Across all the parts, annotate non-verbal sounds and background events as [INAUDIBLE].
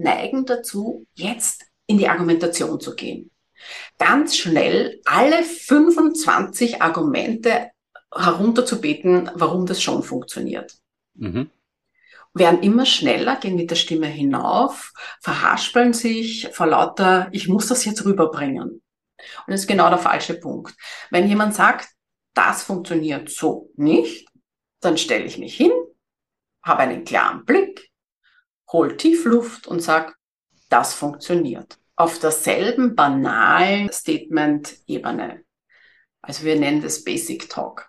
neigen dazu, jetzt in die Argumentation zu gehen. Ganz schnell alle 25 Argumente herunterzubeten, warum das schon funktioniert. Mhm. Werden immer schneller, gehen mit der Stimme hinauf, verhaspeln sich vor lauter, ich muss das jetzt rüberbringen. Und das ist genau der falsche Punkt. Wenn jemand sagt, das funktioniert so nicht, dann stelle ich mich hin, habe einen klaren Blick, hol Tiefluft und sag, das funktioniert. Auf derselben banalen Statement-Ebene. Also wir nennen das Basic Talk.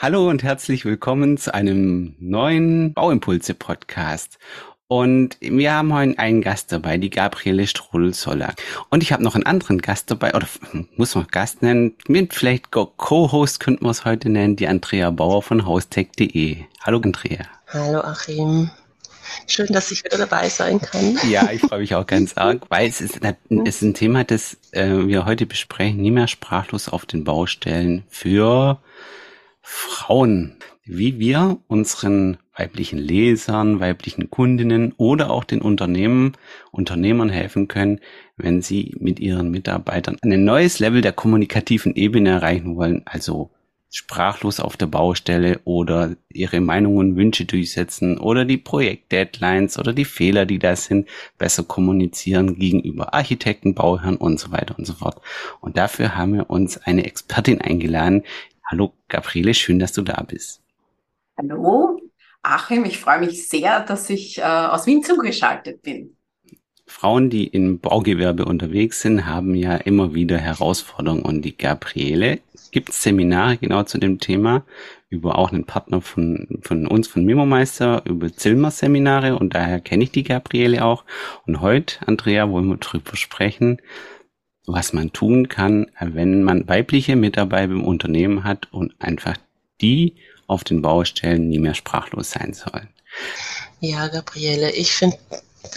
Hallo und herzlich willkommen zu einem neuen Bauimpulse-Podcast. Und wir haben heute einen Gast dabei, die Gabriele Strudel-Soller. Und ich habe noch einen anderen Gast dabei, oder muss man Gast nennen, mit vielleicht Co-Host könnten wir es heute nennen, die Andrea Bauer von haustech.de. Hallo Andrea. Hallo Achim. Schön, dass ich wieder dabei sein kann. Ja, ich freue mich auch ganz [LAUGHS] arg, weil es ist, es ist ein Thema, das äh, wir heute besprechen, nie mehr sprachlos auf den Baustellen für Frauen wie wir unseren weiblichen Lesern, weiblichen Kundinnen oder auch den Unternehmen, Unternehmern helfen können, wenn sie mit ihren Mitarbeitern ein neues Level der kommunikativen Ebene erreichen wollen, also sprachlos auf der Baustelle oder ihre Meinungen Wünsche durchsetzen oder die Projektdeadlines oder die Fehler, die da sind, besser kommunizieren gegenüber Architekten, Bauherren und so weiter und so fort. Und dafür haben wir uns eine Expertin eingeladen. Hallo Gabriele, schön, dass du da bist. Hallo, Achim, ich freue mich sehr, dass ich äh, aus Wien zugeschaltet bin. Frauen, die im Baugewerbe unterwegs sind, haben ja immer wieder Herausforderungen und die Gabriele gibt Seminare genau zu dem Thema über auch einen Partner von, von uns, von Mimomeister, über Zilmer-Seminare und daher kenne ich die Gabriele auch. Und heute, Andrea, wollen wir drüber sprechen, was man tun kann, wenn man weibliche Mitarbeiter im Unternehmen hat und einfach die auf den Baustellen nie mehr sprachlos sein sollen. Ja, Gabriele, ich finde,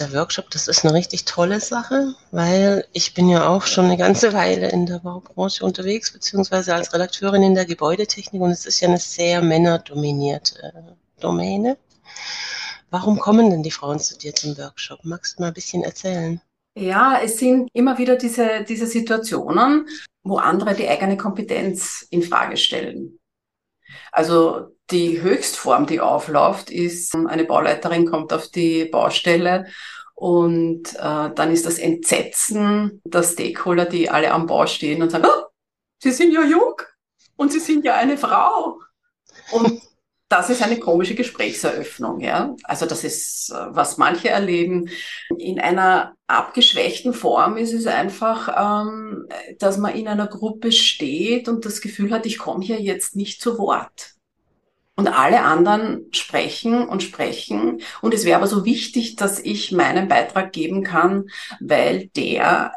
der Workshop, das ist eine richtig tolle Sache, weil ich bin ja auch schon eine ganze Weile in der Baubranche unterwegs, beziehungsweise als Redakteurin in der Gebäudetechnik und es ist ja eine sehr männerdominierte Domäne. Warum kommen denn die Frauen zu dir zum Workshop? Magst du mal ein bisschen erzählen? Ja, es sind immer wieder diese, diese Situationen, wo andere die eigene Kompetenz in Frage stellen. Also die Höchstform, die aufläuft, ist, eine Bauleiterin kommt auf die Baustelle und äh, dann ist das Entsetzen der Stakeholder, die alle am Bau stehen und sagen, oh, Sie sind ja jung und Sie sind ja eine Frau. Und das ist eine komische Gesprächseröffnung, ja. Also das ist, was manche erleben. In einer abgeschwächten Form ist es einfach, ähm, dass man in einer Gruppe steht und das Gefühl hat, ich komme hier jetzt nicht zu Wort. Und alle anderen sprechen und sprechen. Und es wäre aber so wichtig, dass ich meinen Beitrag geben kann, weil der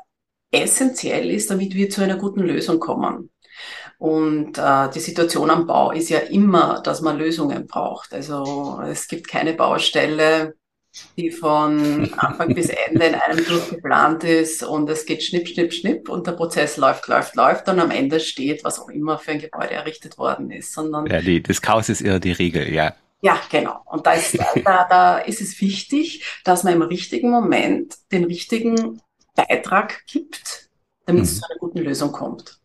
essentiell ist, damit wir zu einer guten Lösung kommen. Und äh, die Situation am Bau ist ja immer, dass man Lösungen braucht. Also es gibt keine Baustelle, die von Anfang bis Ende in einem durchgeplant ist und es geht schnipp, schnipp, schnipp und der Prozess läuft, läuft, läuft und am Ende steht, was auch immer für ein Gebäude errichtet worden ist. Sondern ja, die, das Chaos ist eher die Regel, ja. Ja, genau. Und da ist, da, da ist es wichtig, dass man im richtigen Moment den richtigen Beitrag gibt, damit mhm. es zu einer guten Lösung kommt.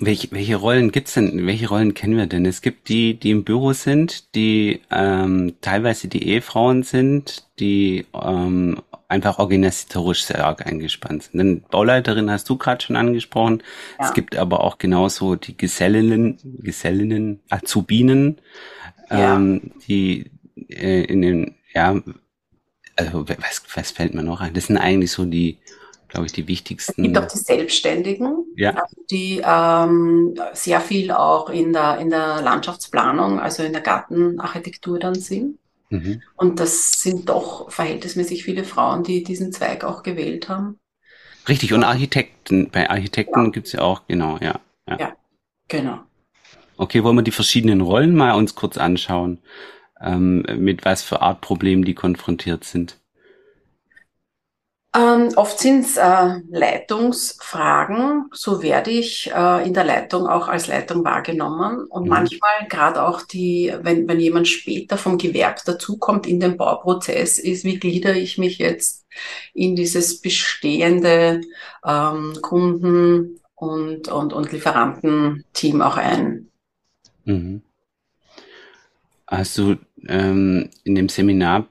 Welche, welche Rollen gibt's denn? Welche Rollen kennen wir denn? Es gibt die, die im Büro sind, die ähm, teilweise die Ehefrauen sind, die ähm, einfach organisatorisch sehr arg eingespannt sind. Denn Bauleiterin hast du gerade schon angesprochen. Ja. Es gibt aber auch genauso die Gesellinnen, Gesellinnen, Azubinen, ja. ähm, die äh, in den, ja, also was, was fällt mir noch ein? Das sind eigentlich so die glaube ich, die wichtigsten. Es gibt auch die Selbstständigen, ja. also die ähm, sehr viel auch in der, in der Landschaftsplanung, also in der Gartenarchitektur dann sind. Mhm. Und das sind doch verhältnismäßig viele Frauen, die diesen Zweig auch gewählt haben. Richtig, und Architekten, bei Architekten ja. gibt es ja auch, genau, ja, ja. Ja, genau. Okay, wollen wir die verschiedenen Rollen mal uns kurz anschauen, ähm, mit was für Art Problemen die konfrontiert sind? Ähm, oft sind es äh, Leitungsfragen. So werde ich äh, in der Leitung auch als Leitung wahrgenommen. Und mhm. manchmal gerade auch die, wenn, wenn jemand später vom Gewerk dazukommt in den Bauprozess, ist, wie gliedere ich mich jetzt in dieses bestehende ähm, Kunden- und, und, und Lieferantenteam auch ein. Mhm. Hast du ähm, in dem Seminar,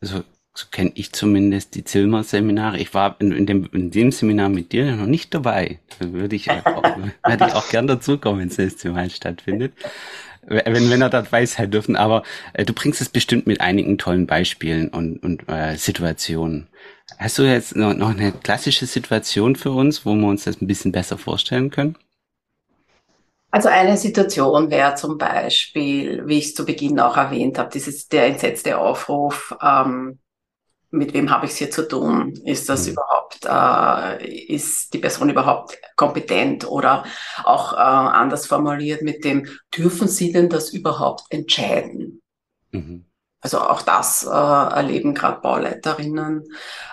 also so kenne ich zumindest die Zilmer-Seminare. Ich war in, in, dem, in dem Seminar mit dir noch nicht dabei. Da würde ich, auch, [LAUGHS] werde ich auch gern dazukommen, wenn es nächste Mal stattfindet. Wenn, wenn er das weiß halt dürfen. Aber äh, du bringst es bestimmt mit einigen tollen Beispielen und, und äh, Situationen. Hast du jetzt noch, noch eine klassische Situation für uns, wo wir uns das ein bisschen besser vorstellen können? Also eine Situation wäre zum Beispiel, wie ich es zu Beginn auch erwähnt habe, dieses der entsetzte Aufruf, ähm, mit wem habe ich es hier zu tun? Ist das mhm. überhaupt, äh, ist die Person überhaupt kompetent oder auch äh, anders formuliert mit dem, dürfen Sie denn das überhaupt entscheiden? Mhm. Also auch das äh, erleben gerade Bauleiterinnen.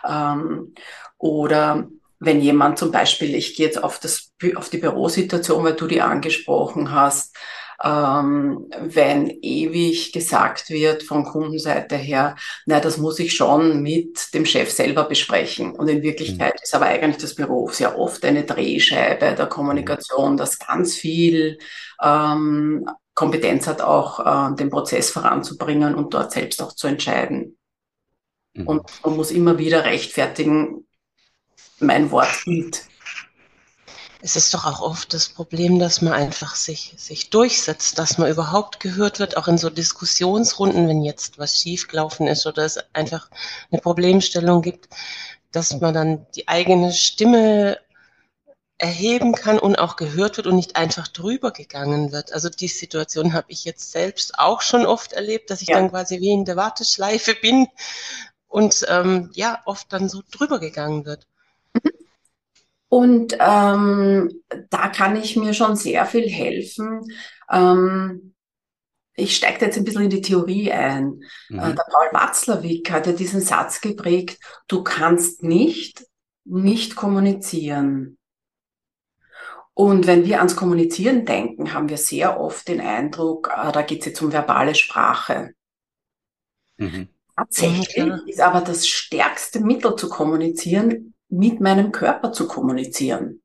Ähm, oder wenn jemand zum Beispiel, ich gehe jetzt auf, das, auf die Bürosituation, weil du die angesprochen hast, ähm, wenn ewig gesagt wird von Kundenseite her, na, das muss ich schon mit dem Chef selber besprechen. Und in Wirklichkeit mhm. ist aber eigentlich das Büro sehr oft eine Drehscheibe der Kommunikation, das ganz viel ähm, Kompetenz hat, auch äh, den Prozess voranzubringen und dort selbst auch zu entscheiden. Mhm. Und man muss immer wieder rechtfertigen, mein Wort gilt es ist doch auch oft das Problem, dass man einfach sich, sich durchsetzt, dass man überhaupt gehört wird, auch in so Diskussionsrunden, wenn jetzt was schiefgelaufen ist oder es einfach eine Problemstellung gibt, dass man dann die eigene Stimme erheben kann und auch gehört wird und nicht einfach drüber gegangen wird. Also die Situation habe ich jetzt selbst auch schon oft erlebt, dass ich ja. dann quasi wie in der Warteschleife bin und ähm, ja, oft dann so drüber gegangen wird. Und ähm, da kann ich mir schon sehr viel helfen. Ähm, ich steige jetzt ein bisschen in die Theorie ein. Mhm. Äh, der Paul Watzlawick hat ja diesen Satz geprägt, du kannst nicht nicht kommunizieren. Und wenn wir ans Kommunizieren denken, haben wir sehr oft den Eindruck, äh, da geht es jetzt um verbale Sprache. Mhm. Tatsächlich mhm, ist aber das stärkste Mittel zu kommunizieren mit meinem Körper zu kommunizieren.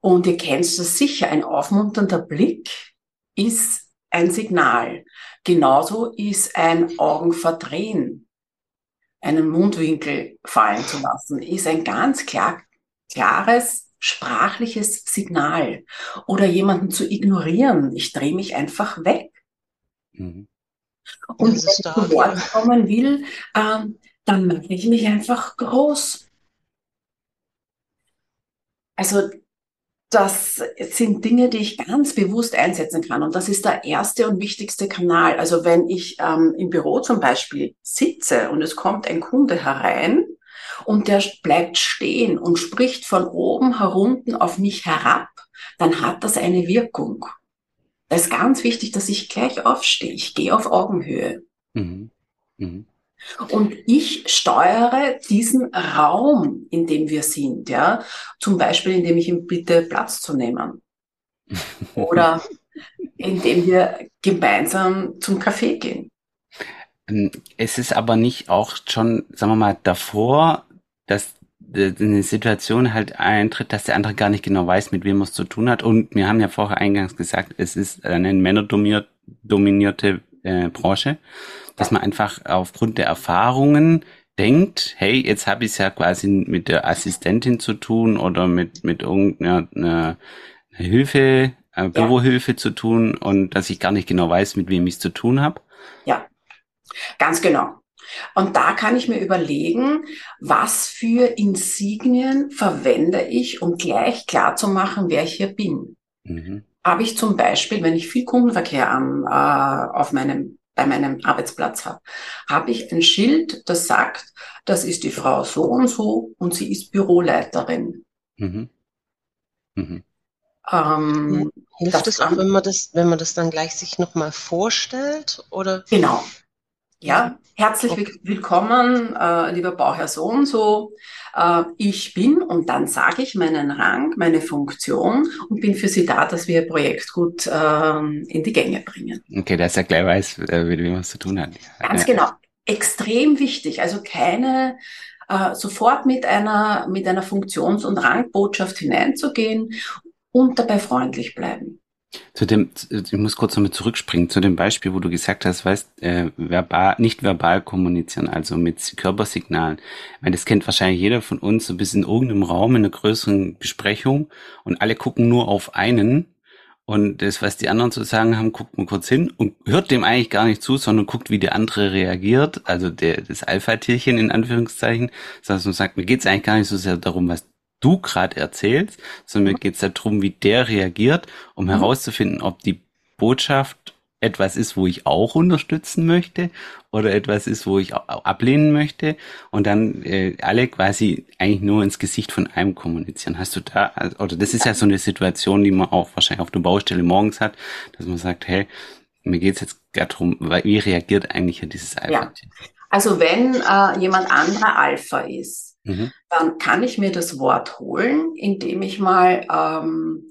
Und ihr kennt das sicher, ein aufmunternder Blick ist ein Signal. Genauso ist ein Augenverdrehen, einen Mundwinkel fallen zu lassen, ist ein ganz klar, klares sprachliches Signal. Oder jemanden zu ignorieren. Ich drehe mich einfach weg. Mhm. Und wenn ich zu Wort kommen will, ähm, dann mache ich mich einfach groß. Also das sind Dinge, die ich ganz bewusst einsetzen kann. Und das ist der erste und wichtigste Kanal. Also wenn ich ähm, im Büro zum Beispiel sitze und es kommt ein Kunde herein und der bleibt stehen und spricht von oben herunten auf mich herab, dann hat das eine Wirkung. Da ist ganz wichtig, dass ich gleich aufstehe. Ich gehe auf Augenhöhe. Mhm. Mhm. Und ich steuere diesen Raum, in dem wir sind, ja. Zum Beispiel, indem ich ihm bitte Platz zu nehmen. [LAUGHS] Oder indem wir gemeinsam zum Café gehen. Ähm, es ist aber nicht auch schon, sagen wir mal, davor, dass eine Situation halt eintritt, dass der andere gar nicht genau weiß, mit wem er es zu tun hat. Und wir haben ja vorher eingangs gesagt, es ist eine männerdominierte äh, Branche dass man einfach aufgrund der Erfahrungen denkt, hey, jetzt habe ich es ja quasi mit der Assistentin zu tun oder mit, mit irgendeiner Hilfe, äh, Bürohilfe ja. zu tun und dass ich gar nicht genau weiß, mit wem ich es zu tun habe. Ja, ganz genau. Und da kann ich mir überlegen, was für Insignien verwende ich, um gleich klar zu machen, wer ich hier bin. Mhm. Habe ich zum Beispiel, wenn ich viel Kundenverkehr am, äh, auf meinem bei meinem Arbeitsplatz habe, habe ich ein Schild, das sagt, das ist die Frau so und so und sie ist Büroleiterin. Mhm. Mhm. Ähm, Hilft es auch, wenn man das, wenn man das dann gleich sich nochmal vorstellt? Oder? Genau. Ja, herzlich okay. willkommen, äh, lieber Bauherr so und so. Äh, ich bin und dann sage ich meinen Rang, meine Funktion und bin für Sie da, dass wir Ihr Projekt gut äh, in die Gänge bringen. Okay, dass er gleich weiß, äh, mit wem was zu tun hat. Ganz genau. Extrem wichtig. Also keine äh, sofort mit einer, mit einer Funktions- und Rangbotschaft hineinzugehen und dabei freundlich bleiben. Zu dem, ich muss kurz nochmal zurückspringen, zu dem Beispiel, wo du gesagt hast, weißt, äh, verbal, nicht verbal kommunizieren, also mit Körpersignalen. Meine, das kennt wahrscheinlich jeder von uns, so bis in irgendeinem Raum in einer größeren Besprechung und alle gucken nur auf einen und das, was die anderen zu sagen haben, guckt man kurz hin und hört dem eigentlich gar nicht zu, sondern guckt, wie der andere reagiert, also der, das Alpha-Tierchen in Anführungszeichen, sondern sagt, mir geht's eigentlich gar nicht so sehr darum, was du gerade erzählst, sondern mir geht es darum, wie der reagiert, um mhm. herauszufinden, ob die Botschaft etwas ist, wo ich auch unterstützen möchte oder etwas ist, wo ich ablehnen möchte und dann äh, alle quasi eigentlich nur ins Gesicht von einem kommunizieren. Hast du da, oder das ist ja so eine Situation, die man auch wahrscheinlich auf der Baustelle morgens hat, dass man sagt, hey, mir geht's jetzt darum, wie reagiert eigentlich dieses Alpha? Ja. Also wenn äh, jemand anderer Alpha ist, mhm. dann kann ich mir das Wort holen, indem ich mal ähm,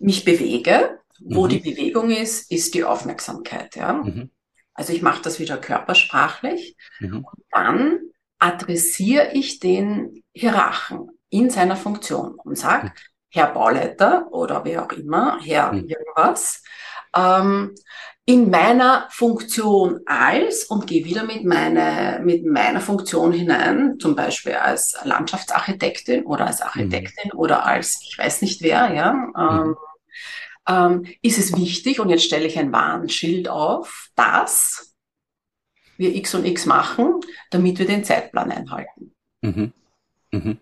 mich bewege. Wo mhm. die Bewegung ist, ist die Aufmerksamkeit. Ja? Mhm. Also ich mache das wieder körpersprachlich mhm. und dann adressiere ich den Hierarchen in seiner Funktion und sage, mhm. Herr Bauleiter oder wer auch immer, Herr irgendwas, ähm, in meiner Funktion als und gehe wieder mit, meine, mit meiner Funktion hinein, zum Beispiel als Landschaftsarchitektin oder als Architektin mhm. oder als ich weiß nicht wer, ja, mhm. ähm, ähm, ist es wichtig, und jetzt stelle ich ein Warnschild auf, dass wir X und X machen, damit wir den Zeitplan einhalten. Mhm. Mhm.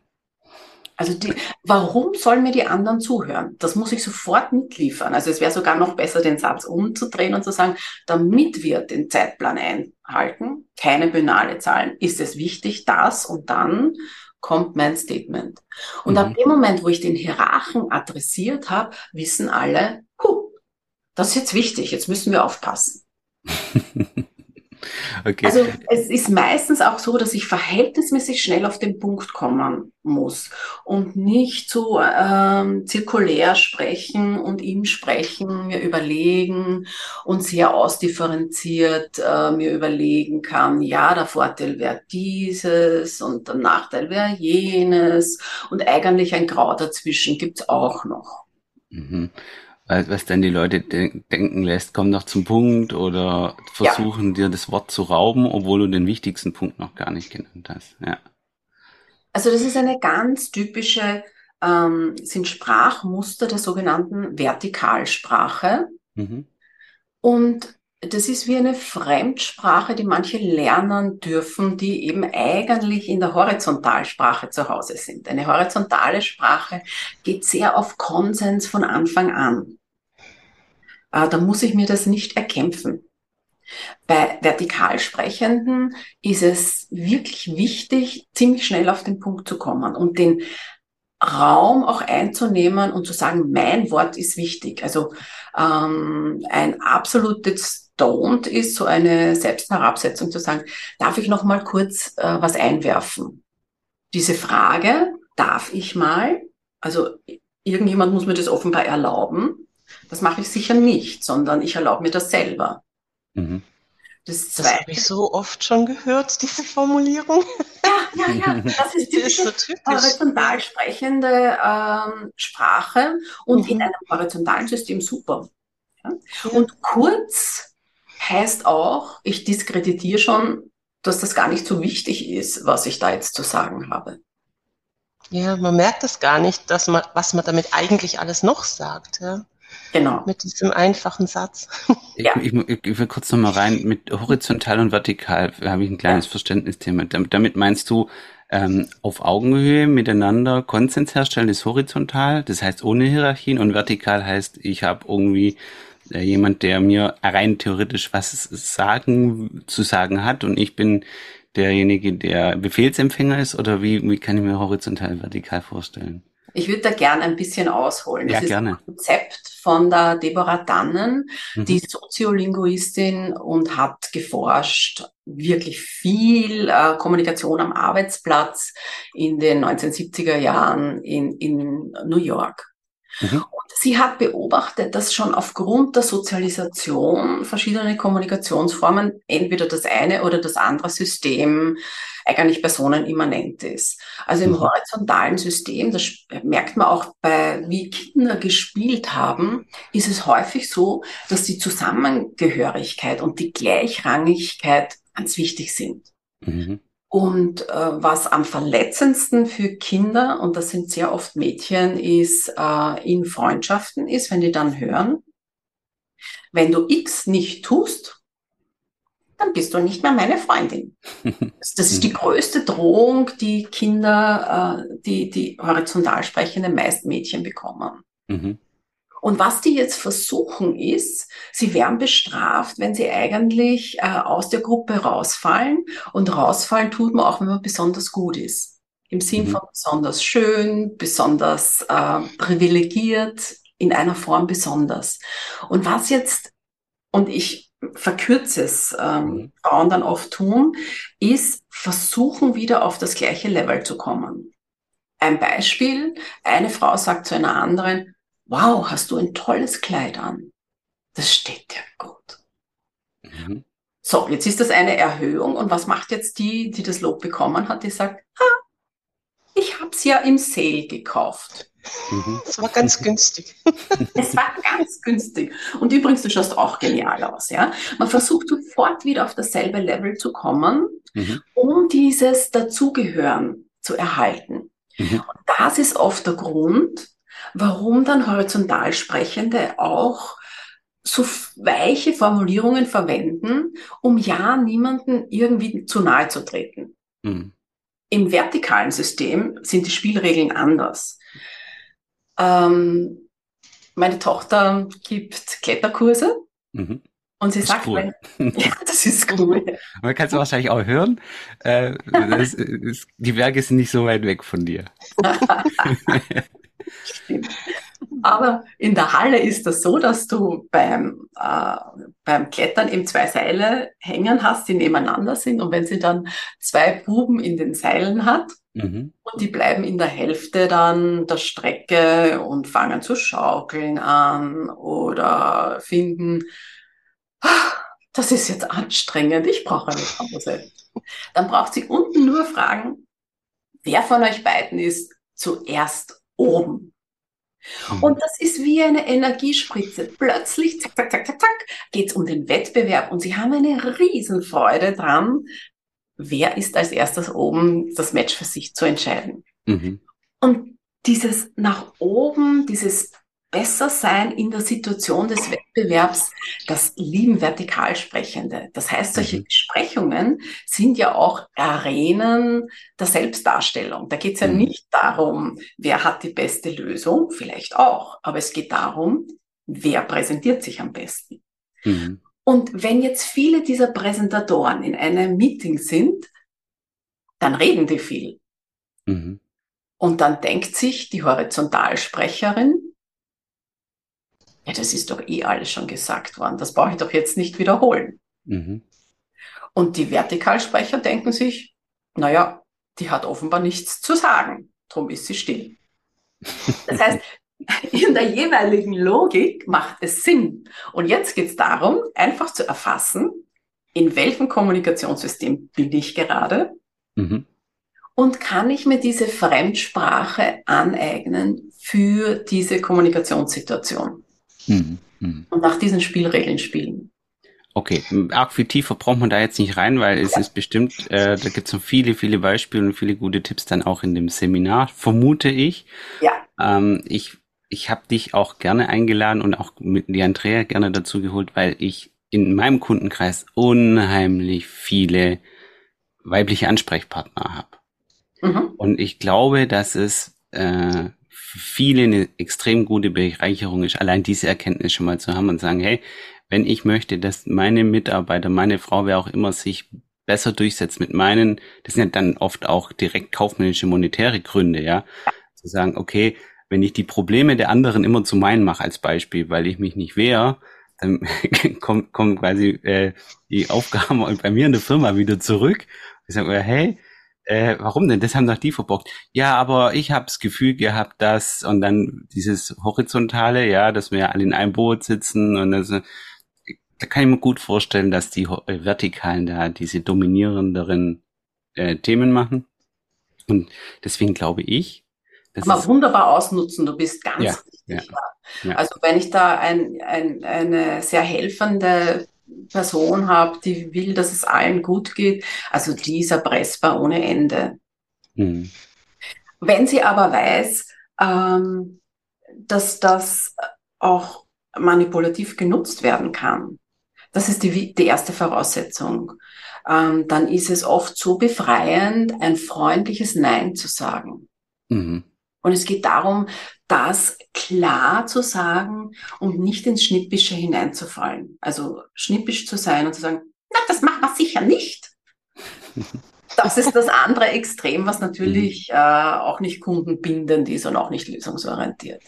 Also die, warum sollen mir die anderen zuhören? Das muss ich sofort mitliefern. Also es wäre sogar noch besser, den Satz umzudrehen und zu sagen, damit wir den Zeitplan einhalten, keine banale Zahlen, ist es wichtig, dass und dann kommt mein Statement. Und mhm. ab dem Moment, wo ich den Hierarchen adressiert habe, wissen alle, huh, das ist jetzt wichtig, jetzt müssen wir aufpassen. [LAUGHS] Okay. Also es ist meistens auch so, dass ich verhältnismäßig schnell auf den Punkt kommen muss und nicht so ähm, zirkulär sprechen und ihm sprechen, mir überlegen und sehr ausdifferenziert äh, mir überlegen kann, ja, der Vorteil wäre dieses und der Nachteil wäre jenes und eigentlich ein Grau dazwischen gibt's auch noch. Mhm was dann die Leute de denken lässt, komm noch zum Punkt oder versuchen ja. dir das Wort zu rauben, obwohl du den wichtigsten Punkt noch gar nicht genannt hast. Ja. Also das ist eine ganz typische, ähm, sind Sprachmuster der sogenannten Vertikalsprache. Mhm. Und das ist wie eine Fremdsprache, die manche lernen dürfen, die eben eigentlich in der Horizontalsprache zu Hause sind. Eine horizontale Sprache geht sehr auf Konsens von Anfang an äh, dann muss ich mir das nicht erkämpfen. Bei Vertikalsprechenden ist es wirklich wichtig, ziemlich schnell auf den Punkt zu kommen und den Raum auch einzunehmen und zu sagen, mein Wort ist wichtig. Also ähm, ein absolutes Don't ist so eine Selbstherabsetzung zu sagen, darf ich noch mal kurz äh, was einwerfen? Diese Frage, darf ich mal? Also irgendjemand muss mir das offenbar erlauben. Das mache ich sicher nicht, sondern ich erlaube mir das selber. Mhm. Das, das habe ich so oft schon gehört, diese Formulierung. Ja, ja, ja. [LAUGHS] Das ist so typisch. horizontal sprechende ähm, Sprache und mhm. in einem horizontalen System super. Ja? Ja. Und kurz heißt auch, ich diskreditiere schon, dass das gar nicht so wichtig ist, was ich da jetzt zu sagen habe. Ja, man merkt das gar nicht, dass man, was man damit eigentlich alles noch sagt. Ja. Genau. Mit diesem einfachen Satz. Ja. Ich, ich, ich will kurz nochmal rein, mit horizontal und vertikal habe ich ein kleines ja. Verständnisthema. Damit meinst du, ähm, auf Augenhöhe miteinander Konsens herstellen ist horizontal, das heißt ohne Hierarchien und vertikal heißt, ich habe irgendwie äh, jemand, der mir rein theoretisch was sagen zu sagen hat und ich bin derjenige, der Befehlsempfänger ist oder wie, wie kann ich mir horizontal vertikal vorstellen? Ich würde da gerne ein bisschen ausholen. Das ja, ist gerne. ein Konzept von der Deborah Dannen, mhm. die Soziolinguistin und hat geforscht, wirklich viel äh, Kommunikation am Arbeitsplatz in den 1970er Jahren in, in New York. Mhm. Und sie hat beobachtet, dass schon aufgrund der Sozialisation verschiedene Kommunikationsformen entweder das eine oder das andere System eigentlich personenimmanent ist. Also im mhm. horizontalen System, das merkt man auch bei, wie Kinder gespielt haben, ist es häufig so, dass die Zusammengehörigkeit und die Gleichrangigkeit ganz wichtig sind. Mhm. Und äh, was am verletzendsten für Kinder, und das sind sehr oft Mädchen, ist äh, in Freundschaften ist, wenn die dann hören, wenn du X nicht tust, dann bist du nicht mehr meine Freundin. [LAUGHS] Das ist die größte Drohung, die Kinder, äh, die, die horizontal sprechende meist Mädchen bekommen. Mhm. Und was die jetzt versuchen ist, sie werden bestraft, wenn sie eigentlich äh, aus der Gruppe rausfallen. Und rausfallen tut man auch, wenn man besonders gut ist. Im Sinn mhm. von besonders schön, besonders äh, privilegiert, in einer Form besonders. Und was jetzt, und ich verkürze es, ähm, mhm. Frauen dann oft tun, ist versuchen wieder auf das gleiche Level zu kommen. Ein Beispiel, eine Frau sagt zu einer anderen, wow, hast du ein tolles Kleid an. Das steht dir gut. Mhm. So, jetzt ist das eine Erhöhung. Und was macht jetzt die, die das Lob bekommen hat? Die sagt, ah, ich habe es ja im Sale gekauft. Mhm. Es war ganz [LAUGHS] günstig. es war ganz günstig. Und übrigens, du schaust auch genial aus, ja. Man versucht sofort wieder auf dasselbe Level zu kommen, mhm. um dieses Dazugehören zu erhalten. Mhm. Und das ist oft der Grund, warum dann horizontal Sprechende auch so weiche Formulierungen verwenden, um ja niemanden irgendwie zu nahe zu treten. Mhm. Im vertikalen System sind die Spielregeln anders. Ähm, meine Tochter gibt Kletterkurse mhm. und sie sagt, cool. wenn, [LAUGHS] ja, das ist cool. Man kann es wahrscheinlich auch hören. Äh, das, das, die Berge sind nicht so weit weg von dir. [LAUGHS] Stimmt. Aber in der Halle ist das so, dass du beim, äh, beim Klettern eben zwei Seile hängen hast, die nebeneinander sind. Und wenn sie dann zwei Buben in den Seilen hat, mhm. und die bleiben in der Hälfte dann der Strecke und fangen zu schaukeln an oder finden, ah, das ist jetzt anstrengend, ich brauche eine Pause. Dann braucht sie unten nur fragen, wer von euch beiden ist zuerst oben. Mhm. Und das ist wie eine Energiespritze. Plötzlich, zack, zack, zack, zack, zack, geht es um den Wettbewerb und sie haben eine Riesenfreude dran, wer ist als erstes oben, das Match für sich zu entscheiden. Mhm. Und dieses nach oben, dieses besser sein in der Situation des Wettbewerbs, das lieben Vertikalsprechende. Das heißt, solche mhm. Besprechungen sind ja auch Arenen der Selbstdarstellung. Da geht es ja mhm. nicht darum, wer hat die beste Lösung, vielleicht auch, aber es geht darum, wer präsentiert sich am besten. Mhm. Und wenn jetzt viele dieser Präsentatoren in einem Meeting sind, dann reden die viel. Mhm. Und dann denkt sich die Horizontalsprecherin, ja, das ist doch eh alles schon gesagt worden, das brauche ich doch jetzt nicht wiederholen. Mhm. Und die Vertikalsprecher denken sich, naja, die hat offenbar nichts zu sagen, drum ist sie still. Das heißt, [LAUGHS] in der jeweiligen Logik macht es Sinn. Und jetzt geht es darum, einfach zu erfassen, in welchem Kommunikationssystem bin ich gerade mhm. und kann ich mir diese Fremdsprache aneignen für diese Kommunikationssituation. Mhm. Mhm. Und nach diesen Spielregeln spielen. Okay, arg viel tiefer braucht man da jetzt nicht rein, weil es ja. ist bestimmt, äh, da gibt es noch viele, viele Beispiele und viele gute Tipps dann auch in dem Seminar, vermute ich. Ja. Ähm, ich ich habe dich auch gerne eingeladen und auch mit die Andrea gerne dazu geholt, weil ich in meinem Kundenkreis unheimlich viele weibliche Ansprechpartner habe. Mhm. Und ich glaube, dass es äh, viele eine extrem gute Bereicherung ist, allein diese Erkenntnis schon mal zu haben und sagen, hey, wenn ich möchte, dass meine Mitarbeiter, meine Frau, wer auch immer sich besser durchsetzt mit meinen, das sind ja dann oft auch direkt kaufmännische monetäre Gründe, ja, Zu sagen, okay, wenn ich die Probleme der anderen immer zu meinen mache als Beispiel, weil ich mich nicht wehre, dann [LAUGHS] kommen, kommen quasi äh, die Aufgaben bei mir in der Firma wieder zurück. Ich sage, hey, äh, warum denn? Das haben doch die verbockt. Ja, aber ich habe das Gefühl gehabt, dass und dann dieses horizontale, ja, dass wir alle in einem Boot sitzen und das, da kann ich mir gut vorstellen, dass die äh, vertikalen da diese dominierenderen äh, Themen machen. Und deswegen glaube ich, das man wunderbar ausnutzen. Du bist ganz ja, richtig. Ja, ja. Also wenn ich da ein, ein, eine sehr helfende Person habe, die will, dass es allen gut geht, also die ist erpressbar ohne Ende. Mhm. Wenn sie aber weiß, ähm, dass das auch manipulativ genutzt werden kann, das ist die, die erste Voraussetzung, ähm, dann ist es oft so befreiend, ein freundliches Nein zu sagen. Mhm. Und es geht darum, das klar zu sagen und nicht ins Schnippische hineinzufallen. Also schnippisch zu sein und zu sagen, na, das machen wir sicher nicht. [LAUGHS] Das ist das andere Extrem, was natürlich mhm. äh, auch nicht kundenbindend ist und auch nicht lösungsorientiert.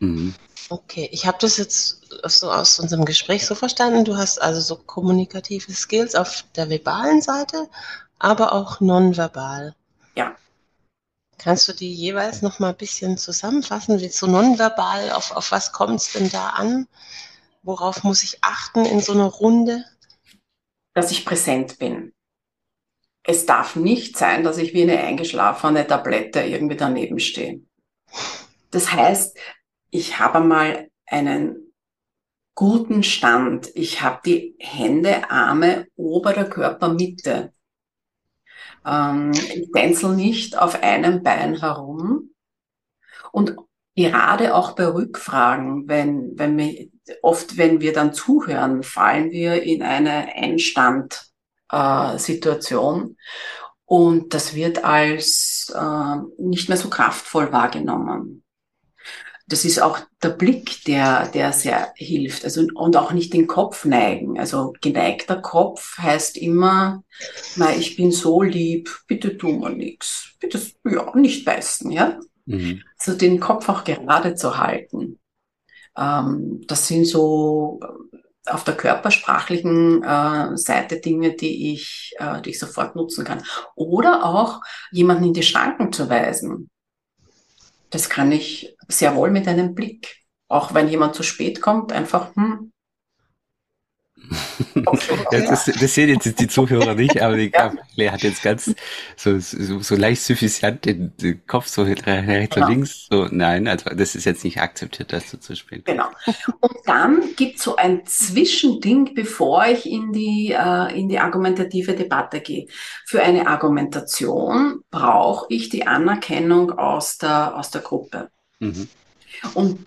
Mhm. Okay, ich habe das jetzt so aus unserem Gespräch so verstanden. Du hast also so kommunikative Skills auf der verbalen Seite, aber auch nonverbal. Ja. Kannst du die jeweils noch mal ein bisschen zusammenfassen? Wie so nonverbal, auf, auf was kommt es denn da an? Worauf muss ich achten in so einer Runde? Dass ich präsent bin. Es darf nicht sein, dass ich wie eine eingeschlafene Tablette irgendwie daneben stehe. Das heißt, ich habe mal einen guten Stand. Ich habe die Hände, Arme ober der Körpermitte. Ähm, ich tänzel nicht auf einem Bein herum. Und gerade auch bei Rückfragen, wenn, wenn wir, oft wenn wir dann zuhören, fallen wir in eine Einstand-Situation. Äh, und das wird als äh, nicht mehr so kraftvoll wahrgenommen das ist auch der Blick, der, der sehr hilft. Also, und auch nicht den Kopf neigen. Also, geneigter Kopf heißt immer, na, ich bin so lieb, bitte tu mir nichts. Bitte, ja, nicht beißen, ja. Mhm. Also, den Kopf auch gerade zu halten. Ähm, das sind so äh, auf der körpersprachlichen äh, Seite Dinge, die ich, äh, die ich sofort nutzen kann. Oder auch jemanden in die Schranken zu weisen. Das kann ich sehr wohl mit einem Blick. Auch wenn jemand zu spät kommt, einfach, hm. Das, das, sehen jetzt die Zuhörer nicht, aber die [LAUGHS] ja. Lea hat jetzt ganz so, so, so leicht suffisant den, den Kopf so rechts genau. und links. So, nein, also das ist jetzt nicht akzeptiert, dass du zu kommst. Genau. Und dann gibt es so ein Zwischending, bevor ich in die, äh, in die argumentative Debatte gehe. Für eine Argumentation brauche ich die Anerkennung aus der, aus der Gruppe. Mhm. Und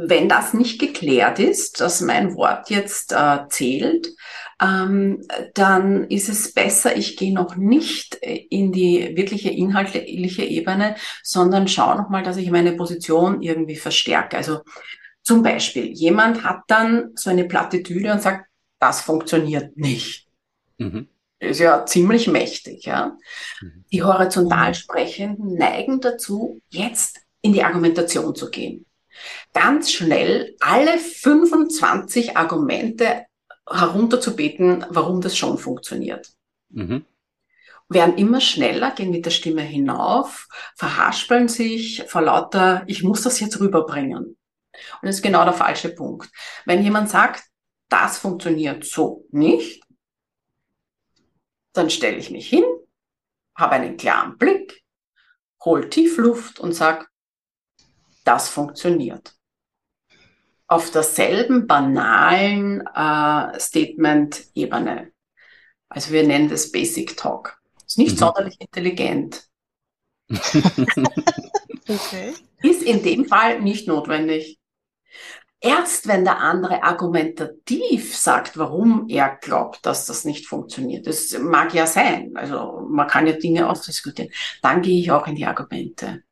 wenn das nicht geklärt ist, dass mein Wort jetzt äh, zählt, ähm, dann ist es besser, ich gehe noch nicht in die wirkliche inhaltliche Ebene, sondern schaue nochmal, dass ich meine Position irgendwie verstärke. Also zum Beispiel, jemand hat dann so eine Plattitüde und sagt, das funktioniert nicht. Mhm. Das ist ja ziemlich mächtig, ja. Mhm. Die horizontal Sprechenden neigen dazu, jetzt in die Argumentation zu gehen. Ganz schnell alle 25 Argumente herunterzubeten, warum das schon funktioniert. Mhm. Werden immer schneller, gehen mit der Stimme hinauf, verhaspeln sich vor lauter, ich muss das jetzt rüberbringen. Und das ist genau der falsche Punkt. Wenn jemand sagt, das funktioniert so nicht, dann stelle ich mich hin, habe einen klaren Blick, hol Tiefluft und sage, das funktioniert. Auf derselben banalen äh, Statement-Ebene. Also wir nennen das Basic Talk. Ist nicht mhm. sonderlich intelligent. [LAUGHS] okay. Ist in dem Fall nicht notwendig. Erst wenn der andere argumentativ sagt, warum er glaubt, dass das nicht funktioniert, das mag ja sein, also man kann ja Dinge ausdiskutieren, dann gehe ich auch in die Argumente.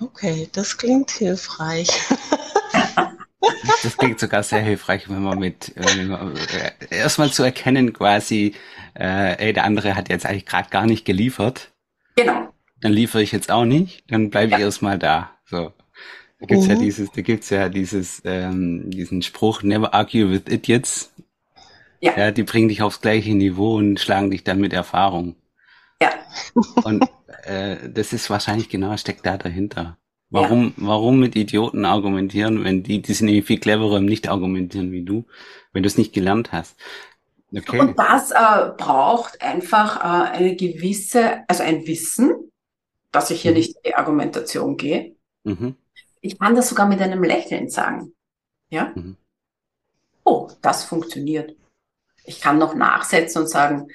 Okay, das klingt hilfreich. [LAUGHS] das klingt sogar sehr hilfreich, wenn man mit äh, äh, erstmal zu erkennen quasi, äh, ey, der andere hat jetzt eigentlich gerade gar nicht geliefert. Genau. dann liefere ich jetzt auch nicht, dann bleibe ja. ich erstmal da. So. Da gibt's mhm. ja dieses, da gibt's ja dieses, ähm, diesen Spruch, never argue with idiots. Ja. ja. Die bringen dich aufs gleiche Niveau und schlagen dich dann mit Erfahrung. Ja. Und äh, das ist wahrscheinlich genau, steckt da dahinter. Warum, ja. warum mit Idioten argumentieren, wenn die, die sind nämlich viel cleverer im Nicht-Argumentieren wie du, wenn du es nicht gelernt hast. Okay. Und das äh, braucht einfach äh, eine gewisse, also ein Wissen, dass ich hier mhm. nicht in die Argumentation gehe. Mhm. Ich kann das sogar mit einem Lächeln sagen. Ja? Mhm. Oh, das funktioniert. Ich kann noch nachsetzen und sagen,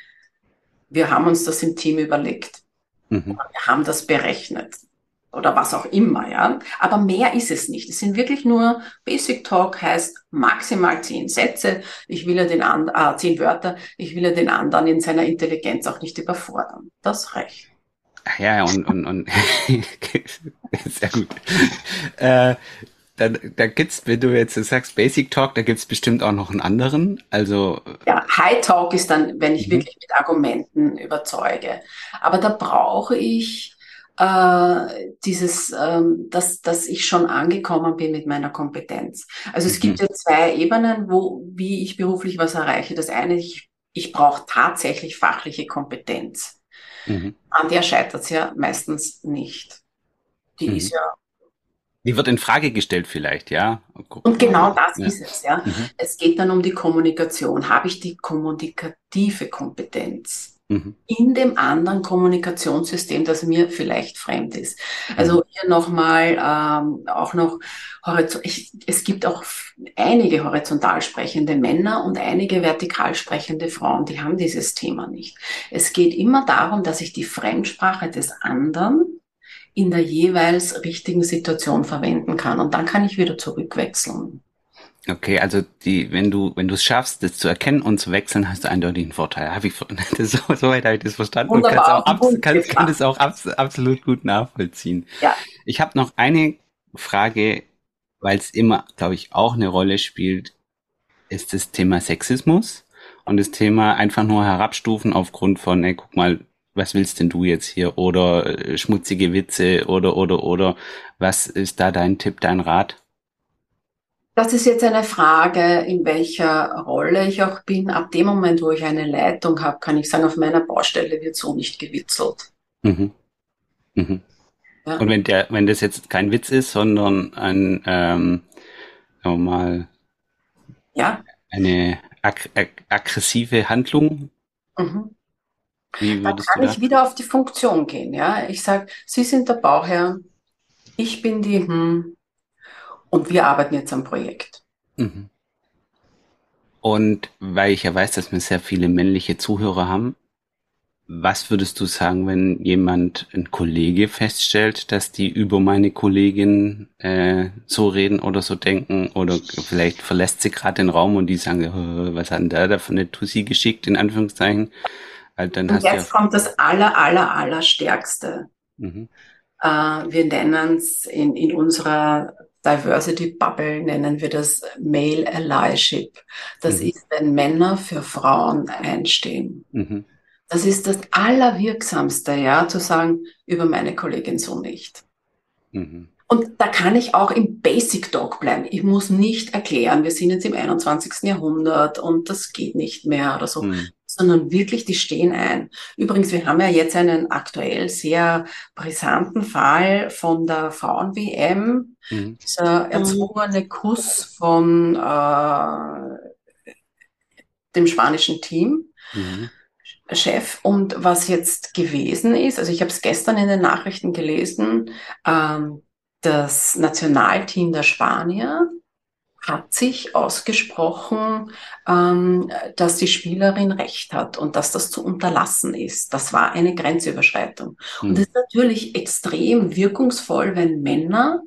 wir haben uns das im Team überlegt. Mhm. Wir haben das berechnet oder was auch immer, ja. Aber mehr ist es nicht. Es sind wirklich nur Basic Talk heißt maximal zehn Sätze. Ich will ja den anderen, äh, zehn Wörter. Ich will ja den anderen in seiner Intelligenz auch nicht überfordern. Das reicht. Ja, und, und, und [LAUGHS] sehr gut. Äh, da, da gibt's, wenn du jetzt sagst Basic Talk, da gibt's bestimmt auch noch einen anderen. Also ja, High Talk ist dann, wenn ich mhm. wirklich mit Argumenten überzeuge. Aber da brauche ich äh, dieses, ähm, dass, dass ich schon angekommen bin mit meiner Kompetenz. Also es mhm. gibt ja zwei Ebenen, wo wie ich beruflich was erreiche. Das eine, ich, ich brauche tatsächlich fachliche Kompetenz. Mhm. An der scheitert es ja meistens nicht. Die mhm. ist ja die wird in Frage gestellt vielleicht, ja. Und genau das ja. ist es, ja. Mhm. Es geht dann um die Kommunikation. Habe ich die kommunikative Kompetenz mhm. in dem anderen Kommunikationssystem, das mir vielleicht fremd ist? Also mhm. hier nochmal ähm, auch noch. Ich, es gibt auch einige horizontal sprechende Männer und einige vertikal sprechende Frauen, die haben dieses Thema nicht. Es geht immer darum, dass ich die Fremdsprache des anderen in der jeweils richtigen Situation verwenden kann. Und dann kann ich wieder zurückwechseln. Okay, also die, wenn du, wenn du es schaffst, das zu erkennen und zu wechseln, hast du eindeutig einen Vorteil. Habe ich [LAUGHS] das, so, so weit habe ich das verstanden Wunderbar, und kannst auch, kann, kann das auch abs, absolut gut nachvollziehen. Ja. Ich habe noch eine Frage, weil es immer, glaube ich, auch eine Rolle spielt, ist das Thema Sexismus und das Thema einfach nur herabstufen aufgrund von, ey, guck mal, was willst denn du jetzt hier? Oder äh, schmutzige Witze oder, oder, oder. Was ist da dein Tipp, dein Rat? Das ist jetzt eine Frage, in welcher Rolle ich auch bin. Ab dem Moment, wo ich eine Leitung habe, kann ich sagen, auf meiner Baustelle wird so nicht gewitzelt. Mhm. Mhm. Ja. Und wenn der, wenn das jetzt kein Witz ist, sondern ein, ähm, sagen wir mal, ja. eine ag ag aggressive Handlung, mhm. Wie dann kann ich wieder auf die Funktion gehen. Ja, ich sage, Sie sind der Bauherr, ich bin die hm, und wir arbeiten jetzt am Projekt. Mhm. Und weil ich ja weiß, dass wir sehr viele männliche Zuhörer haben, was würdest du sagen, wenn jemand, ein Kollege feststellt, dass die über meine Kollegin äh, so reden oder so denken oder vielleicht verlässt sie gerade den Raum und die sagen, was hat denn der da von der Tussi geschickt, in Anführungszeichen. Halt, dann Und jetzt ja kommt das aller, aller, aller Stärkste. Mhm. Äh, wir nennen es in, in unserer Diversity Bubble nennen wir das Male Allyship. Das mhm. ist, wenn Männer für Frauen einstehen. Mhm. Das ist das Allerwirksamste, ja, zu sagen, über meine Kollegin so nicht. Mhm. Und da kann ich auch im Basic Talk bleiben. Ich muss nicht erklären, wir sind jetzt im 21. Jahrhundert und das geht nicht mehr oder so. Mhm sondern wirklich, die stehen ein. Übrigens, wir haben ja jetzt einen aktuell sehr brisanten Fall von der Frauen-WM, mhm. dieser erzwungene Kuss von äh, dem spanischen Team. Mhm. Chef und was jetzt gewesen ist, also ich habe es gestern in den Nachrichten gelesen, ähm, das Nationalteam der Spanier hat sich ausgesprochen, ähm, dass die Spielerin recht hat und dass das zu unterlassen ist. Das war eine Grenzüberschreitung. Mhm. Und es ist natürlich extrem wirkungsvoll, wenn Männer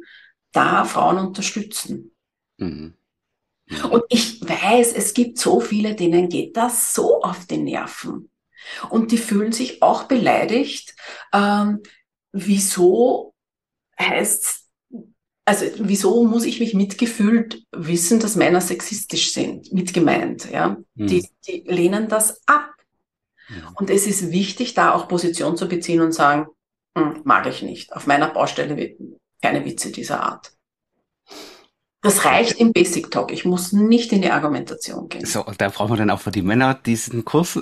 da Frauen unterstützen. Mhm. Ja. Und ich weiß, es gibt so viele, denen geht das so auf die Nerven. Und die fühlen sich auch beleidigt. Ähm, wieso heißt also wieso muss ich mich mitgefühlt wissen, dass Männer sexistisch sind, mitgemeint, ja? Mhm. Die, die lehnen das ab. Mhm. Und es ist wichtig, da auch Position zu beziehen und sagen, hm, mag ich nicht. Auf meiner Baustelle keine Witze dieser Art. Das reicht im Basic Talk. Ich muss nicht in die Argumentation gehen. So, und da brauchen wir dann auch für die Männer diesen Kurs,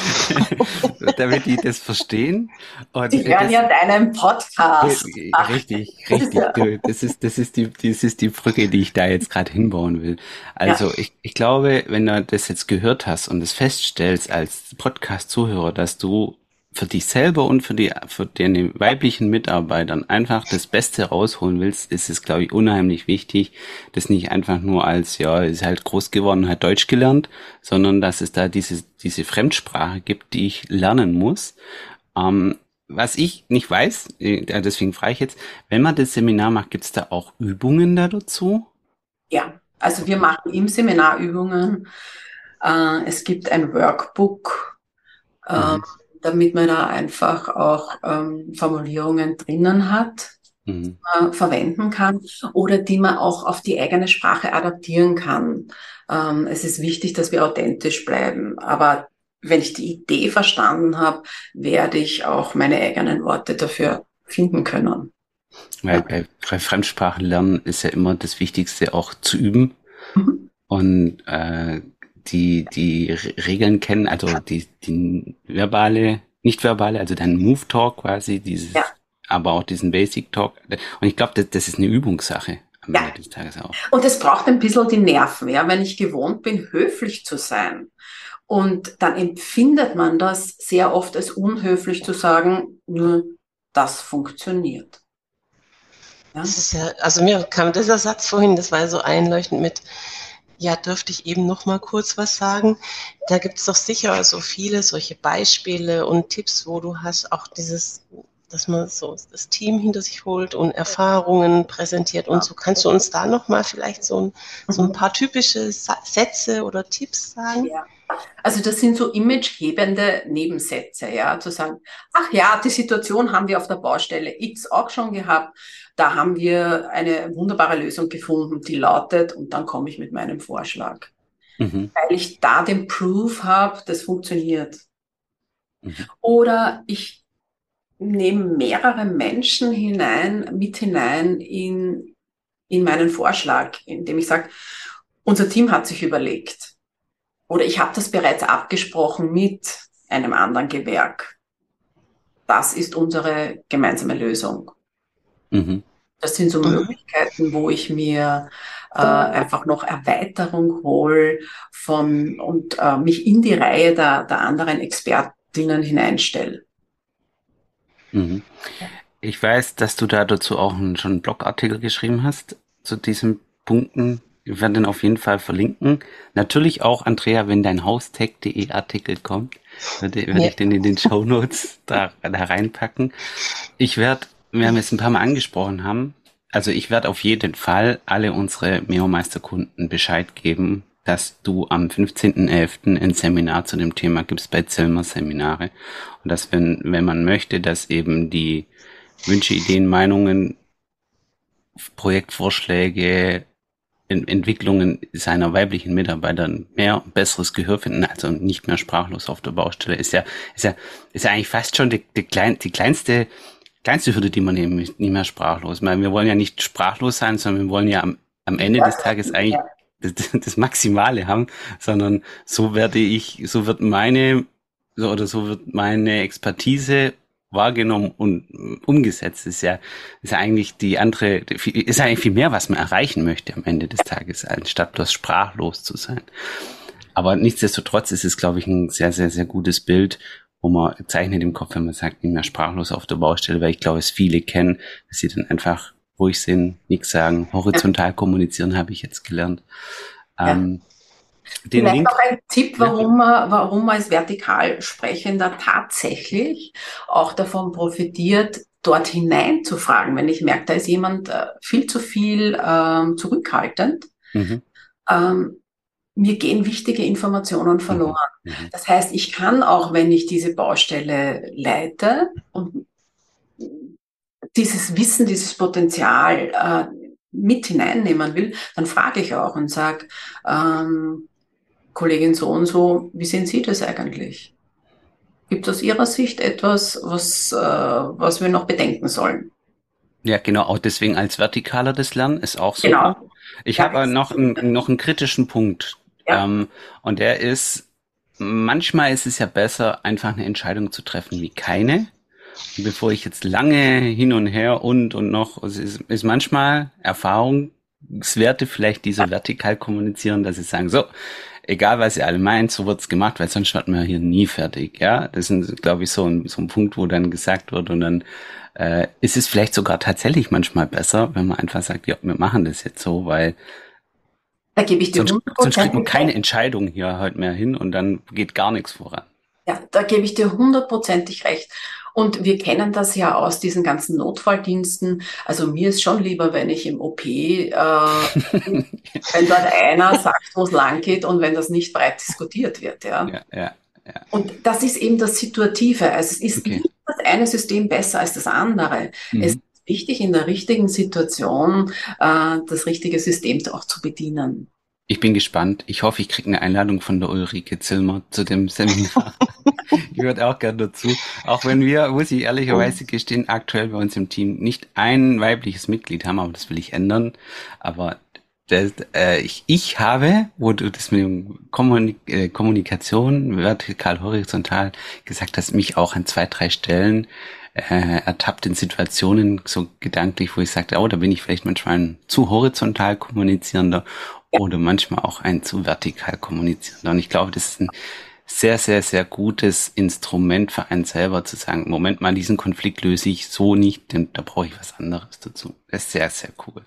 [LAUGHS] damit die das verstehen. Und die hören ja deinen Podcast. Ach, richtig, richtig. Ja. Das ist, das ist die, das ist die Brücke, die ich da jetzt gerade hinbauen will. Also ja. ich, ich glaube, wenn du das jetzt gehört hast und es feststellst als Podcast-Zuhörer, dass du für dich selber und für die für deine weiblichen Mitarbeitern einfach das Beste rausholen willst, ist es, glaube ich, unheimlich wichtig, das nicht einfach nur als, ja, ist halt groß geworden, hat Deutsch gelernt, sondern dass es da diese, diese Fremdsprache gibt, die ich lernen muss. Ähm, was ich nicht weiß, äh, deswegen frage ich jetzt, wenn man das Seminar macht, gibt es da auch Übungen da dazu? Ja, also wir machen im Seminar Übungen. Äh, es gibt ein Workbook. Mhm damit man da einfach auch ähm, Formulierungen drinnen hat, mhm. äh, verwenden kann oder die man auch auf die eigene Sprache adaptieren kann. Ähm, es ist wichtig, dass wir authentisch bleiben, aber wenn ich die Idee verstanden habe, werde ich auch meine eigenen Worte dafür finden können. Weil bei, bei Fremdsprachen lernen ist ja immer das Wichtigste auch zu üben. Mhm. Und äh, die, die Regeln kennen, also die, die verbale, nicht verbale, also dein Move Talk quasi, dieses, ja. aber auch diesen Basic Talk. Und ich glaube, das, das ist eine Übungssache am ja. Ende des Tages auch. Und es braucht ein bisschen die Nerven, ja, wenn ich gewohnt bin, höflich zu sein. Und dann empfindet man das sehr oft als unhöflich zu sagen, nur das funktioniert. Ja? Das ist ja, also mir kam dieser Satz vorhin, das war so einleuchtend mit, ja, dürfte ich eben noch mal kurz was sagen? Da gibt es doch sicher so viele solche Beispiele und Tipps, wo du hast auch dieses, dass man so das Team hinter sich holt und Erfahrungen präsentiert und so. Kannst du uns da noch mal vielleicht so ein, so ein paar typische Sätze oder Tipps sagen? Ja. Also das sind so imagehebende Nebensätze, ja, zu sagen, ach ja, die Situation haben wir auf der Baustelle X auch schon gehabt da haben wir eine wunderbare Lösung gefunden, die lautet, und dann komme ich mit meinem Vorschlag. Mhm. Weil ich da den Proof habe, das funktioniert. Mhm. Oder ich nehme mehrere Menschen hinein, mit hinein in, in meinen Vorschlag, indem ich sage, unser Team hat sich überlegt. Oder ich habe das bereits abgesprochen mit einem anderen Gewerk. Das ist unsere gemeinsame Lösung. Mhm. Das sind so Möglichkeiten, wo ich mir äh, einfach noch Erweiterung hole von und äh, mich in die Reihe der, der anderen Expertinnen hineinstelle. Mhm. Ich weiß, dass du da dazu auch einen, schon einen Blogartikel geschrieben hast zu diesen Punkten. Wir werden den auf jeden Fall verlinken. Natürlich auch, Andrea, wenn dein Haustech.de Artikel kommt, werde, werde ja. ich den in den Show Notes da, da reinpacken. Ich werde wir haben es ein paar Mal angesprochen haben, also ich werde auf jeden Fall alle unsere Meomeister-Kunden Bescheid geben, dass du am 15.11. ein Seminar zu dem Thema gibst bei Zilmer Seminare. Und dass wenn, wenn man möchte, dass eben die Wünsche, Ideen, Meinungen, Projektvorschläge, Entwicklungen seiner weiblichen Mitarbeiter mehr besseres Gehör finden, also nicht mehr sprachlos auf der Baustelle, ist ja, ist ja, ist ja eigentlich fast schon die, die, klein, die kleinste kleinste Hürde, die man nehmen, nicht mehr sprachlos. Meine, wir wollen ja nicht sprachlos sein, sondern wir wollen ja am, am Ende des Tages eigentlich das, das Maximale haben, sondern so werde ich, so wird meine, so, oder so wird meine Expertise wahrgenommen und umgesetzt. ist ja, ist ja eigentlich die andere, ist eigentlich viel mehr, was man erreichen möchte am Ende des Tages, anstatt bloß sprachlos zu sein. Aber nichtsdestotrotz ist es, glaube ich, ein sehr, sehr, sehr gutes Bild wo man zeichnet im Kopf, wenn man sagt, nicht mehr sprachlos auf der Baustelle, weil ich glaube, es viele kennen, dass sie dann einfach ruhig sind, nichts sagen, horizontal kommunizieren, habe ich jetzt gelernt. Ja. Ähm, den Vielleicht Link, noch ein Tipp, warum, man, warum man als Vertikalsprechender tatsächlich auch davon profitiert, dort hinein zu fragen. Wenn ich merke, da ist jemand äh, viel zu viel ähm, zurückhaltend, mhm. ähm, mir gehen wichtige Informationen mhm. verloren. Mhm. Das heißt, ich kann auch, wenn ich diese Baustelle leite und dieses Wissen, dieses Potenzial äh, mit hineinnehmen will, dann frage ich auch und sage, ähm, Kollegin so und so, wie sehen Sie das eigentlich? Gibt es aus Ihrer Sicht etwas, was, äh, was wir noch bedenken sollen? Ja, genau, auch deswegen als vertikaler das Lernen ist auch super. Genau. Ich ja, habe noch, einen, noch einen kritischen Punkt. Ja. Ähm, und der ist, manchmal ist es ja besser, einfach eine Entscheidung zu treffen wie keine. Und bevor ich jetzt lange hin und her und und noch, es ist, ist manchmal Erfahrungswerte vielleicht, die so vertikal kommunizieren, dass sie sagen, so, egal was ihr alle meint, so wird's gemacht, weil sonst wird man hier nie fertig. Ja, das ist, glaube ich, so ein, so ein Punkt, wo dann gesagt wird und dann äh, ist es vielleicht sogar tatsächlich manchmal besser, wenn man einfach sagt, ja, wir machen das jetzt so, weil da gebe ich dir sonst, sonst kriegt man keine Entscheidung hier halt mehr hin und dann geht gar nichts voran. Ja, da gebe ich dir hundertprozentig recht. Und wir kennen das ja aus diesen ganzen Notfalldiensten. Also mir ist schon lieber, wenn ich im OP, äh, [LAUGHS] wenn dort einer sagt, wo es lang geht und wenn das nicht breit diskutiert wird. Ja. ja, ja, ja. Und das ist eben das Situative. Also es ist okay. nicht das eine System besser als das andere. Mhm. Es ist wichtig, in der richtigen Situation äh, das richtige System auch zu bedienen. Ich bin gespannt. Ich hoffe, ich kriege eine Einladung von der Ulrike Zilmer zu dem Seminar. [LAUGHS] ich würde auch gerne dazu. Auch wenn wir, muss ich ehrlicherweise gestehen, aktuell bei uns im Team nicht ein weibliches Mitglied haben, aber das will ich ändern. Aber das, äh, ich, ich habe, wo du das mit Kommunik äh, Kommunikation vertikal, horizontal gesagt hast, mich auch an zwei, drei Stellen äh, ertappt in Situationen so gedanklich, wo ich sagte, oh, da bin ich vielleicht manchmal ein zu horizontal kommunizierender oder manchmal auch ein zu vertikal kommunizierender. Und ich glaube, das ist ein sehr, sehr, sehr gutes Instrument für einen selber zu sagen, Moment mal, diesen Konflikt löse ich so nicht, denn da brauche ich was anderes dazu. Das ist sehr, sehr cool.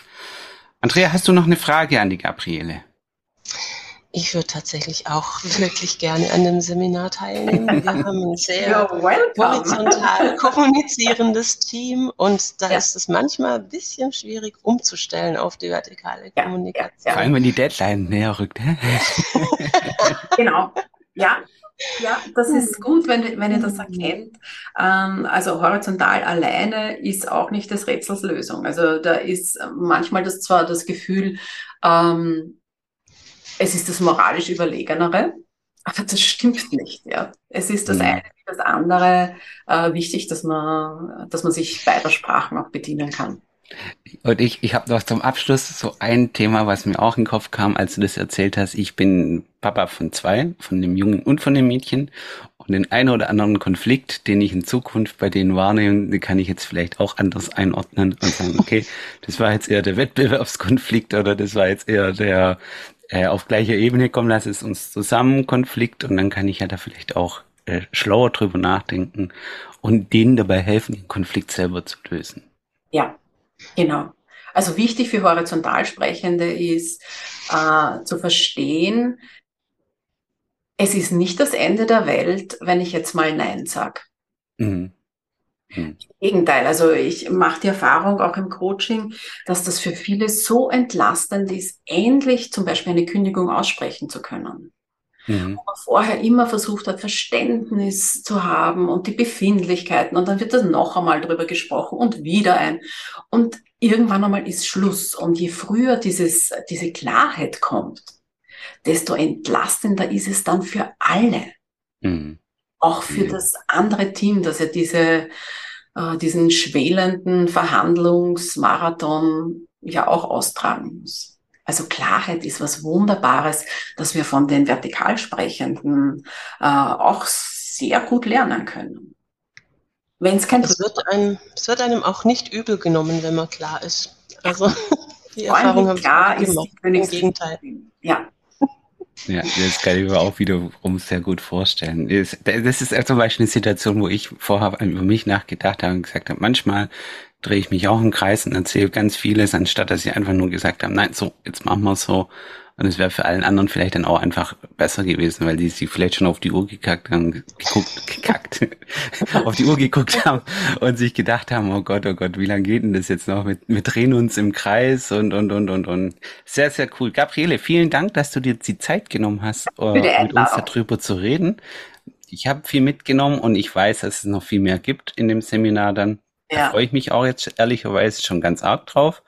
Andrea, hast du noch eine Frage an die Gabriele? Ich würde tatsächlich auch [LAUGHS] wirklich gerne an dem Seminar teilnehmen. Wir [LAUGHS] haben ein sehr horizontal [LAUGHS] kommunizierendes Team und da ja. ist es manchmal ein bisschen schwierig umzustellen auf die vertikale ja. Kommunikation. Vor allem, wenn die Deadline näher rückt. genau. Ja, ja, das ist gut, wenn, wenn ihr das erkennt. Ähm, also horizontal alleine ist auch nicht des Rätsels Lösung. Also da ist manchmal das zwar das Gefühl, ähm, es ist das moralisch Überlegenere, aber das stimmt nicht. Ja. Es ist das mhm. eine wie das andere äh, wichtig, dass man, dass man sich beider Sprachen auch bedienen kann. Und ich, ich habe noch zum Abschluss so ein Thema, was mir auch in den Kopf kam, als du das erzählt hast. Ich bin Papa von zwei, von dem Jungen und von dem Mädchen. Und den einen oder anderen Konflikt, den ich in Zukunft bei denen wahrnehme, den kann ich jetzt vielleicht auch anders einordnen und sagen, okay, das war jetzt eher der Wettbewerbskonflikt oder das war jetzt eher der äh, auf gleicher Ebene kommen, lass es uns zusammen Konflikt und dann kann ich ja da vielleicht auch äh, schlauer drüber nachdenken und denen dabei helfen, den Konflikt selber zu lösen. Ja, genau. Also wichtig für Horizontalsprechende ist äh, zu verstehen, es ist nicht das Ende der Welt, wenn ich jetzt mal Nein sage. Mhm. Im Gegenteil, also ich mache die Erfahrung auch im Coaching, dass das für viele so entlastend ist, endlich zum Beispiel eine Kündigung aussprechen zu können. Mhm. Wo man vorher immer versucht hat, Verständnis zu haben und die Befindlichkeiten und dann wird das noch einmal drüber gesprochen und wieder ein. Und irgendwann einmal ist Schluss. Und je früher dieses, diese Klarheit kommt, desto entlastender ist es dann für alle. Mhm. Auch für mhm. das andere Team, dass ja diese, äh, diesen schwelenden Verhandlungsmarathon ja auch austragen muss. Also Klarheit ist was Wunderbares, dass wir von den Vertikalsprechenden äh, auch sehr gut lernen können. Wenn es kein es wird, einem, es wird einem auch nicht übel genommen, wenn man klar ist. Also [LAUGHS] die Erfahrung haben klar ist. Im Gegenteil. Ja, ja, das kann ich mir auch wiederum sehr gut vorstellen. Das ist zum Beispiel eine Situation, wo ich vorher über mich nachgedacht habe und gesagt habe, manchmal drehe ich mich auch im Kreis und erzähle ganz vieles, anstatt dass ich einfach nur gesagt habe, nein, so, jetzt machen wir es so. Und es wäre für allen anderen vielleicht dann auch einfach besser gewesen, weil die sich vielleicht schon auf die Uhr gekackt haben, geguckt, gekackt, auf die Uhr geguckt haben und sich gedacht haben, oh Gott, oh Gott, wie lange geht denn das jetzt noch? Wir, wir drehen uns im Kreis und, und, und, und, und. Sehr, sehr cool. Gabriele, vielen Dank, dass du dir die Zeit genommen hast, uh, mit uns darüber zu reden. Ich habe viel mitgenommen und ich weiß, dass es noch viel mehr gibt in dem Seminar dann. Ja. Da freue ich mich auch jetzt ehrlicherweise schon ganz arg drauf.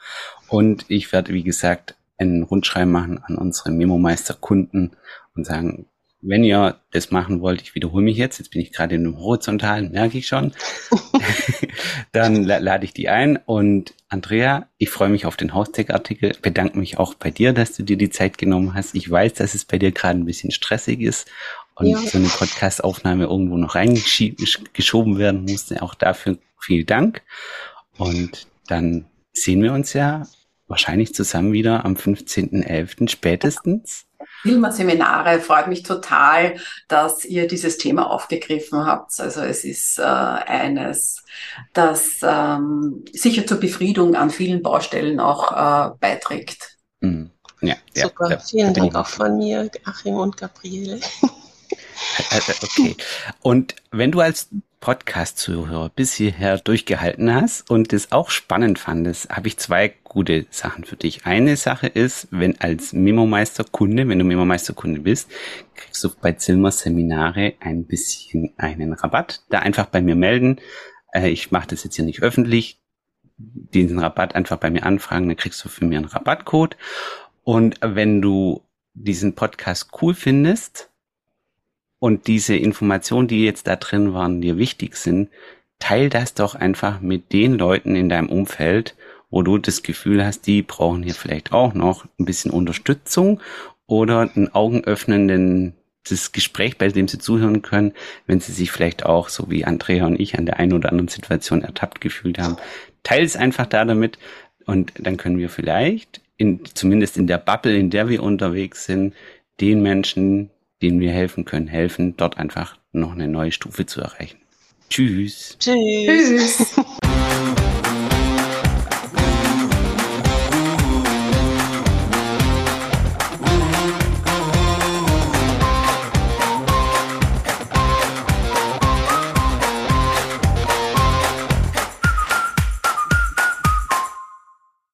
Und ich werde, wie gesagt, einen Rundschreiben machen an unsere Memo-Meister-Kunden und sagen, wenn ihr das machen wollt, ich wiederhole mich jetzt, jetzt bin ich gerade in einem horizontalen, merke ich schon, [LAUGHS] dann lade ich die ein. Und Andrea, ich freue mich auf den Haustech-Artikel, bedanke mich auch bei dir, dass du dir die Zeit genommen hast. Ich weiß, dass es bei dir gerade ein bisschen stressig ist und ja. so eine Podcast-Aufnahme irgendwo noch reingeschoben werden musste. Auch dafür vielen Dank. Und dann sehen wir uns ja wahrscheinlich zusammen wieder am 15.11. spätestens. Filmer-Seminare freut mich total, dass ihr dieses Thema aufgegriffen habt. Also es ist äh, eines, das ähm, sicher zur Befriedung an vielen Baustellen auch äh, beiträgt. Mhm. Ja, Super, ja, vielen Dank auch von mir, Achim und Gabriele. Äh, äh, okay. Und wenn du als Podcast-Zuhörer bis hierher durchgehalten hast und es auch spannend fandest, habe ich zwei gute Sachen für dich. Eine Sache ist, wenn als Memo-Meister-Kunde, wenn du Memo-Meister-Kunde bist, kriegst du bei Zilmer Seminare ein bisschen einen Rabatt. Da einfach bei mir melden. Äh, ich mache das jetzt hier nicht öffentlich. Diesen Rabatt einfach bei mir anfragen, dann kriegst du für mich einen Rabattcode. Und wenn du diesen Podcast cool findest, und diese Informationen, die jetzt da drin waren, dir wichtig sind, teil das doch einfach mit den Leuten in deinem Umfeld, wo du das Gefühl hast, die brauchen hier vielleicht auch noch ein bisschen Unterstützung oder einen augenöffnenden das Gespräch, bei dem sie zuhören können, wenn sie sich vielleicht auch, so wie Andrea und ich, an der einen oder anderen Situation ertappt gefühlt haben. Teil es einfach da damit und dann können wir vielleicht, in, zumindest in der Bubble, in der wir unterwegs sind, den Menschen, denen wir helfen können, helfen, dort einfach noch eine neue Stufe zu erreichen. Tschüss. Tschüss. Tschüss. [LAUGHS]